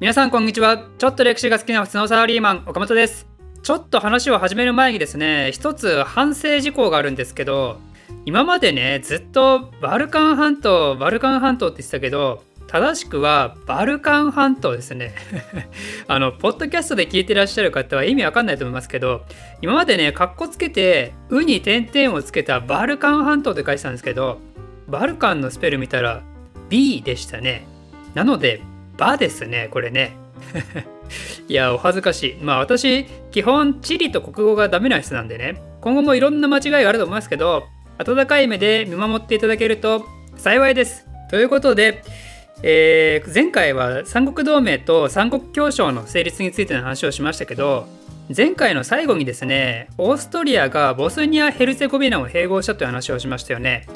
皆さんこんにちは。ちょっと歴史が好きな普通のサラリーマン岡本です。ちょっと話を始める前にですね一つ反省事項があるんですけど今までねずっとバルカン半島バルカン半島って言ってたけど正しくはバルカン半島ですね。あのポッドキャストで聞いてらっしゃる方は意味わかんないと思いますけど今までねカッコつけて「う」に点々をつけたバルカン半島って書いてたんですけどバルカンのスペル見たら B でしたね。なので「バ」ですねこれね。いやお恥ずかしい。まあ私基本地理と国語がダメな人なんでね。今後もいろんな間違いがあると思いますけど温かい目で見守っていただけると幸いです。ということでえー、前回は三国同盟と三国協商の成立についての話をしましたけど前回の最後にですねオーストリアがボスニア・ヘルツェゴビナを併合したという話をしましたよね。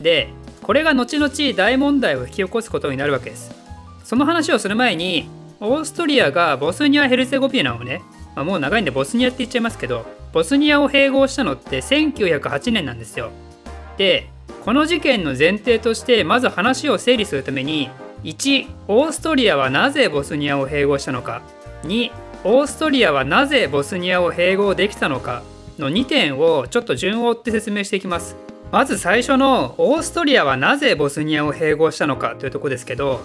でこれが後々大問題を引き起こすことになるわけです。その話をする前にオーストリアがボスニア・ヘルツェゴビナをね、まあ、もう長いんでボスニアって言っちゃいますけどボスニアを併合したのって1908年なんですよ。でこの事件の前提としてまず話を整理するために1オーストリアはなぜボスニアを併合したのか2オーストリアはなぜボスニアを併合できたのかの2点をちょっと順を追って説明していきます。まず最初のオーストリアはなぜボスニアを併合したのかというとこですけど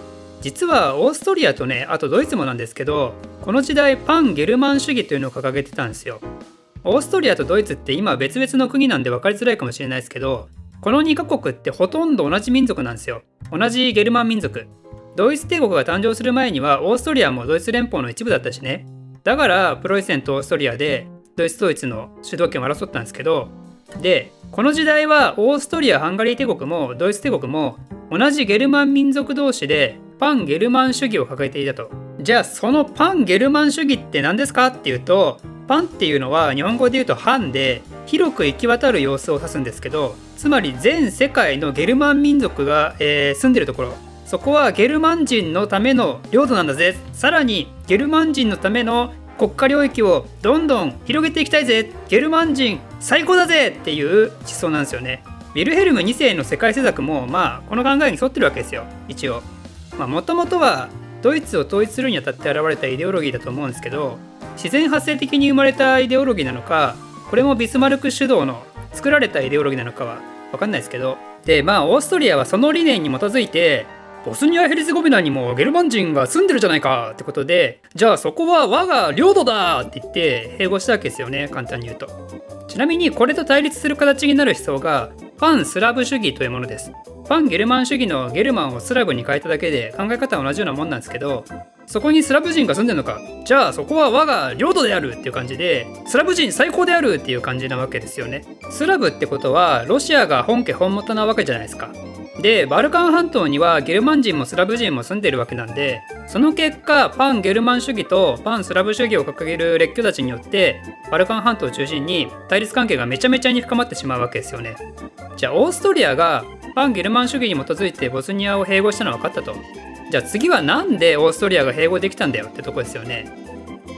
実はオーストリアとねあとドイツもなんですけどこの時代パンゲルマン主義というのを掲げてたんですよ。オーストリアとドイツって今別々の国なんで分かりづらいかもしれないですけどこの2カ国ってほとんど同じ民族なんですよ。同じゲルマン民族。ドイツ帝国が誕生する前にはオーストリアもドイツ連邦の一部だったしね。だからプロイセンとオーストリアでドイツ統一の主導権を争ったんですけどでこの時代はオーストリア・ハンガリー帝国もドイツ帝国も同じゲルマン民族同士でパンゲルマン主義を抱えていたと。じゃあそのパンゲルマン主義って何ですかっていうとパンっていうのは日本語で言うと藩で広く行き渡る様子を指すんですけどつまり全世界のゲルマン民族が、えー、住んでるところ。そこはゲルマン人のための領土なんだぜ。さらにゲルマン人のための国家領域をどんどん広げていきたいぜ。ゲルマン人最高だぜっていう思想なんですよね。ウィルヘルム2世の世界政策もまあこの考えに沿ってるわけですよ。一応。もともとはドイツを統一するにあたって現れたイデオロギーだと思うんですけど自然発生的に生まれたイデオロギーなのかこれもビスマルク主導の作られたイデオロギーなのかは分かんないですけど。でまあオーストリアはその理念に基づいてボスニア・ヘルツェゴビナにもゲルマン人が住んでるじゃないかってことでじゃあそこは我が領土だって言って併合したわけですよね簡単に言うと。ちなみにこれと対立する形になる思想がファンスラブ主義というものです。ファンゲルマン主義のゲルマンをスラブに変えただけで考え方は同じようなもんなんですけどそこにスラブ人が住んでるのか。じゃあそこは我が領土であるっていう感じでスラブ人最高であるっていう感じなわけですよね。スラブってことはロシアが本家本元なわけじゃないですか。でバルカン半島にはゲルマン人もスラブ人も住んでるわけなんでその結果パンゲルマン主義とパンスラブ主義を掲げる列強たちによってバルカン半島を中心に対立関係がめちゃめちゃに深まってしまうわけですよね。じゃあオーストリアがパンゲルマン主義に基づいてボスニアを併合したのは分かったと。じゃあ次は何でオーストリアが併合できたんだよ？ってとこですよね。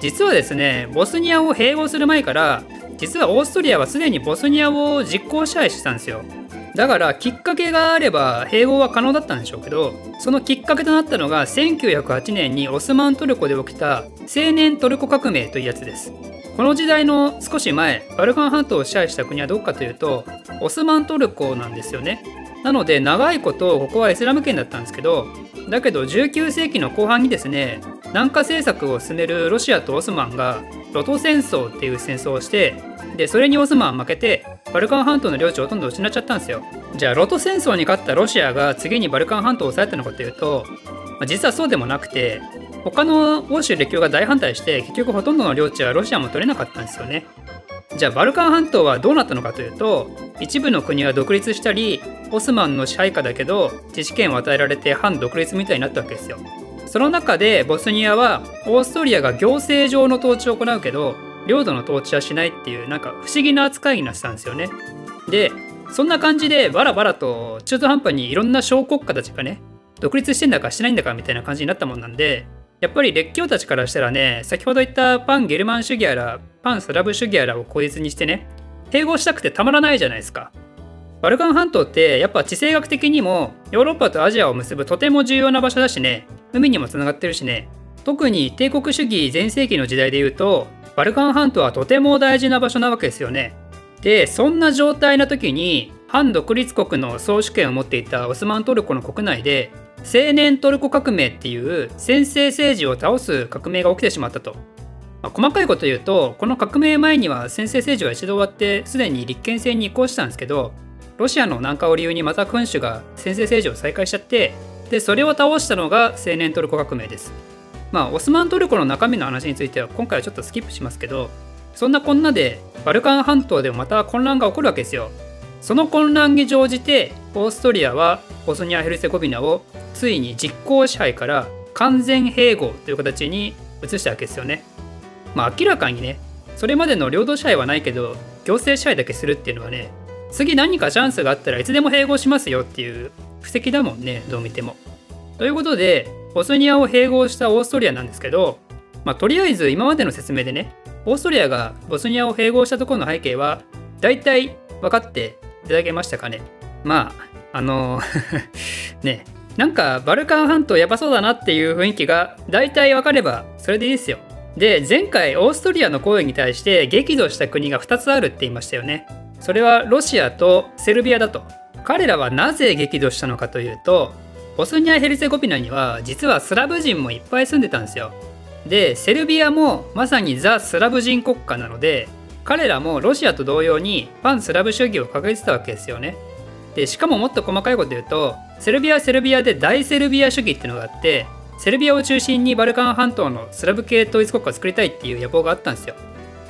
実はですねボスニアを併合する前から実はオーストリアはすでにボスニアを実効支配してたんですよ。だからきっかけがあれば併合は可能だったんでしょうけどそのきっかけとなったのが1908年にオスマントルコで起きた青年トルコ革命というやつです。この時代の少し前バルカン半島を支配した国はどこかというとオスマントルコなんですよね。なので長いことここはイスラム圏だったんですけどだけど19世紀の後半にですね南下政策を進めるロシアとオスマンがロト戦争っていう戦争をしてでそれにオスマン負けてバルカン半島の領地をほとんど失っちゃったんですよ。じゃあ露土戦争に勝ったロシアが次にバルカン半島を抑えたのかというと、まあ、実はそうでもなくて他の欧州列強が大反対して結局ほとんどの領地はロシアも取れなかったんですよね。じゃあバルカン半島はどうなったのかというと一部の国は独立したりオスマンの支配下だけど自治権を与えられて半独立みたいになったわけですよ。その中でボスニアはオーストリアが行政上の統治を行うけど領土の統治はしないっていうなんか不思議な扱いになってたんですよね。でそんな感じでバラバラと中途半端にいろんな小国家たちがね独立してんだかしてないんだかみたいな感じになったもんなんでやっぱり列強たちからしたらね先ほど言ったパンゲルマン主義やらパンスラブ主義やらを口実にしてね併合したくてたまらないじゃないですか。バルカン半島ってやっぱ地政学的にもヨーロッパとアジアを結ぶとても重要な場所だしね海にもつながってるしね特に帝国主義全盛期の時代でいうとバルカン半島はとても大事な場所なわけですよね。でそんな状態の時に反独立国の総主権を持っていたオスマントルコの国内で青年トルコ革命っていう専制政治を倒す革命が起きてしまったと。まあ、細かいこと言うとこの革命前には専制政治は一度終わってすでに立憲制に移行したんですけどロシアの南下を理由にまた君主が専制政治を再開しちゃってでそれを倒したのが青年トルコ革命です。まあオスマントルコの中身の話については今回はちょっとスキップしますけどそんなこんなでバルカン半島でもまた混乱が起こるわけですよ。その混乱に乗じてオーストリアはボスニア・ヘルセゴビナをついに実効支配から完全併合という形に移したわけですよね。まあ明らかにねそれまでの領土支配はないけど行政支配だけするっていうのはね次何かチャンスがあったらいつでも併合しますよっていう布石だもんねどう見ても。ということでボスニアを併合したオーストリアなんですけど、まあ、とりあえず今までの説明でねオーストリアがボスニアを併合したところの背景は大体分かっていただけましたかねまああの ねなんかバルカン半島やばそうだなっていう雰囲気が大体分かればそれでいいですよ。で前回オーストリアの行為に対して激怒した国が2つあるって言いましたよね。それはロシアとセルビアだと。彼らはなぜ激怒したのかというとボスニア・ヘルセゴビナには実はスラブ人もいっぱい住んでたんですよ。でセルビアもまさにザ・スラブ人国家なので彼らもロシアと同様に汎スラブ主義を掲げてたわけですよね。でしかももっと細かいこと言うとセルビアはセルビアで大セルビア主義っていうのがあってセルビアを中心にバルカン半島のスラブ系統一国家を作りたいっていう野望があったんですよ。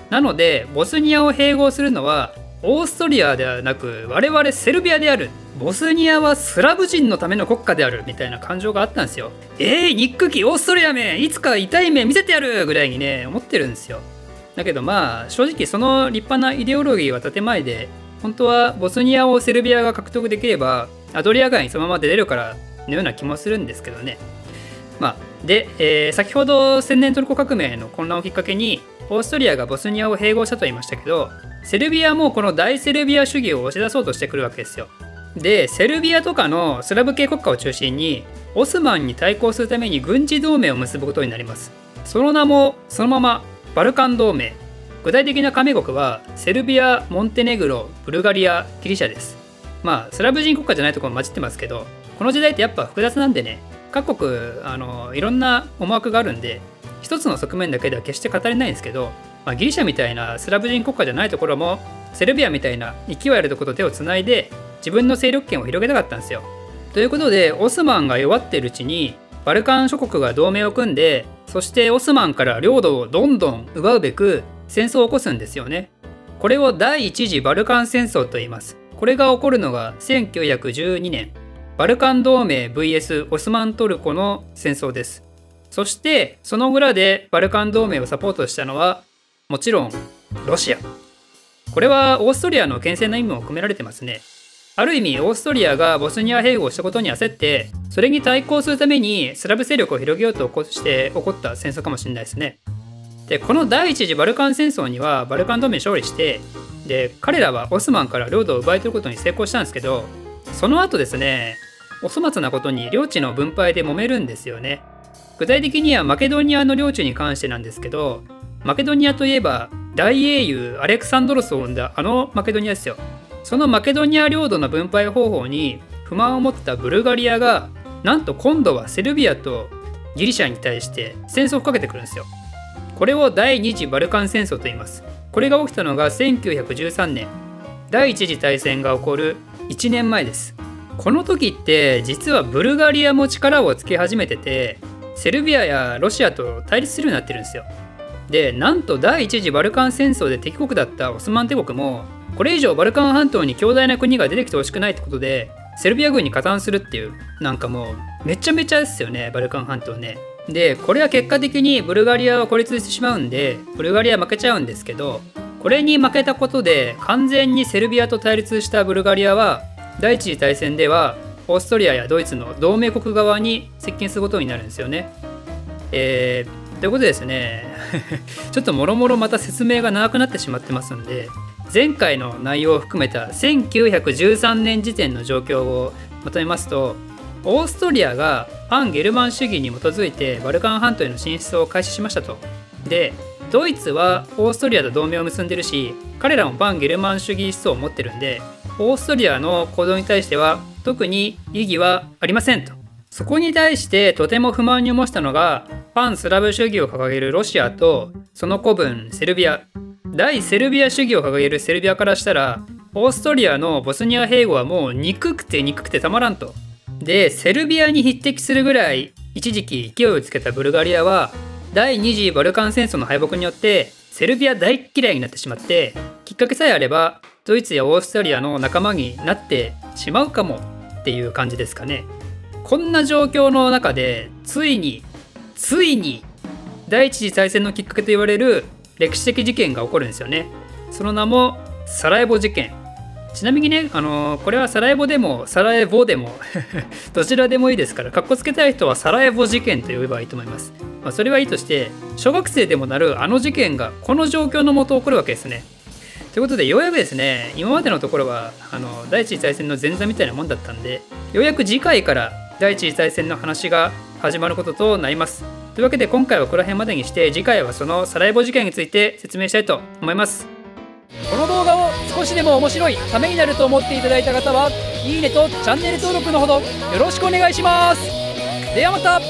なのでボスニアを併合するのはオーストリアではなく我々セルビアであるボスニアはスラブ人のための国家であるみたいな感情があったんですよ。えー、憎きオーストリアめいつか痛い目見せてやるぐらいにね思ってるんですよ。だけどまあ正直その立派なイデオロギーは建前で本当はボスニアをセルビアが獲得できればアドリア川にそのまま出れるからのような気もするんですけどね。まあ、で、えー、先ほど青年トルコ革命の混乱をきっかけにオーストリアがボスニアを併合したと言いましたけどセルビアもこの大セルビア主義を押し出そうとしてくるわけですよ。でセルビアとかのスラブ系国家を中心にオスマンに対抗するために軍事同盟を結ぶことになります。その名もそのままバルカン同盟具体的な加盟国はセルビア、モンテネグロ、ブルガリア、ギリシャですまあスラブ人国家じゃないところも混じってますけどこの時代ってやっぱ複雑なんでね各国あのいろんな思惑があるんで一つの側面だけでは決して語れないんですけど、まあ、ギリシャみたいなスラブ人国家じゃないところもセルビアみたいな勢いあるところと手をつないで自分の勢力圏を広げたかったんですよ。ということでオスマンが弱ってるうちにバルカン諸国が同盟を組んでそしてオスマンから領土をどんどん奪うべく戦争を起こすんですよね。これを第一次バルカン戦争と言います。これが起こるのが1912年。バルカン同盟 VS オスマントルコの戦争です。そしてその裏でバルカン同盟をサポートしたのはもちろんロシア。これはオーストリアの牽制の意味も込められてますね。ある意味オーストリアがボスニア併合したことに焦ってそれに対抗するためにスラブ勢力を広げようとして起こった戦争かもしれないですね。でこの第一次バルカン戦争にはバルカン同盟勝利してで彼らはオスマンから領土を奪い取ることに成功したんですけどその後ですねお粗末なことに領地の分配で揉めるんですよね。具体的にはマケドニアの領地に関してなんですけどマケドニアといえば大英雄アレクサンドロスを生んだあのマケドニアですよ。そのマケドニア領土の分配方法に不満を持ったブルガリアがなんと今度はセルビアとギリシャに対して戦争をかけてくるんですよ。これを第二次バルカン戦争と言います。これが起きたのが1913年。第一次大戦が起こる1年前です。この時って実はブルガリアも力をつけ始めててセルビアやロシアと対立するようになってるんですよ。でなんと第一次バルカン戦争で敵国だったオスマン帝国もこれ以上バルカン半島に強大な国が出てきてほしくないってことでセルビア軍に加担するっていうなんかもうめちゃめちゃですよねバルカン半島ねでこれは結果的にブルガリアは孤立してしまうんでブルガリア負けちゃうんですけどこれに負けたことで完全にセルビアと対立したブルガリアは第一次大戦ではオーストリアやドイツの同盟国側に接近することになるんですよね。えー、ということでですね ちょっともろもろまた説明が長くなってしまってますんで前回の内容を含めた1913年時点の状況をまとめますとオーストリアが汎ゲルマン主義に基づいてバルカン半島への進出を開始しましたと。でドイツはオーストリアと同盟を結んでるし彼らも汎ゲルマン主義思想を持ってるんでオーストリアの行動に対しては特に異議はありませんと。そこに対してとても不満に思ったのが汎スラブ主義を掲げるロシアとその子分セルビア大セルビア主義を掲げるセルビアからしたらオーストリアのボスニア併合はもう憎くて憎くてたまらんと。でセルビアに匹敵するぐらい一時期勢いをつけたブルガリアは第二次バルカン戦争の敗北によってセルビア大嫌いになってしまってきっかけさえあればドイツやオーストリアの仲間になってしまうかもっていう感じですかね。こんな状況の中でついについに第一次大戦のきっかけと言われる歴史的事件が起こるんですよね。その名もサラエボ事件。ちなみにね、あのー、これはサラエボでもサラエボでも どちらでもいいですから、かっこつけたい人はサラエボ事件と呼べばいいと思います。まあ、それはいいとして、小学生でもなるあの事件がこの状況のもと起こるわけですね。ということで、ようやくですね、今までのところは、あの、第一次大戦の前座みたいなもんだったんで、ようやく次回から第一次大戦の話が始まることとなります。というわけで今回はここら辺までにして次回はそのサラエボ事件について説明したいと思います。この動画を少しでも面白いためになると思っていただいた方はいいねとチャンネル登録のほどよろしくお願いします。ではまた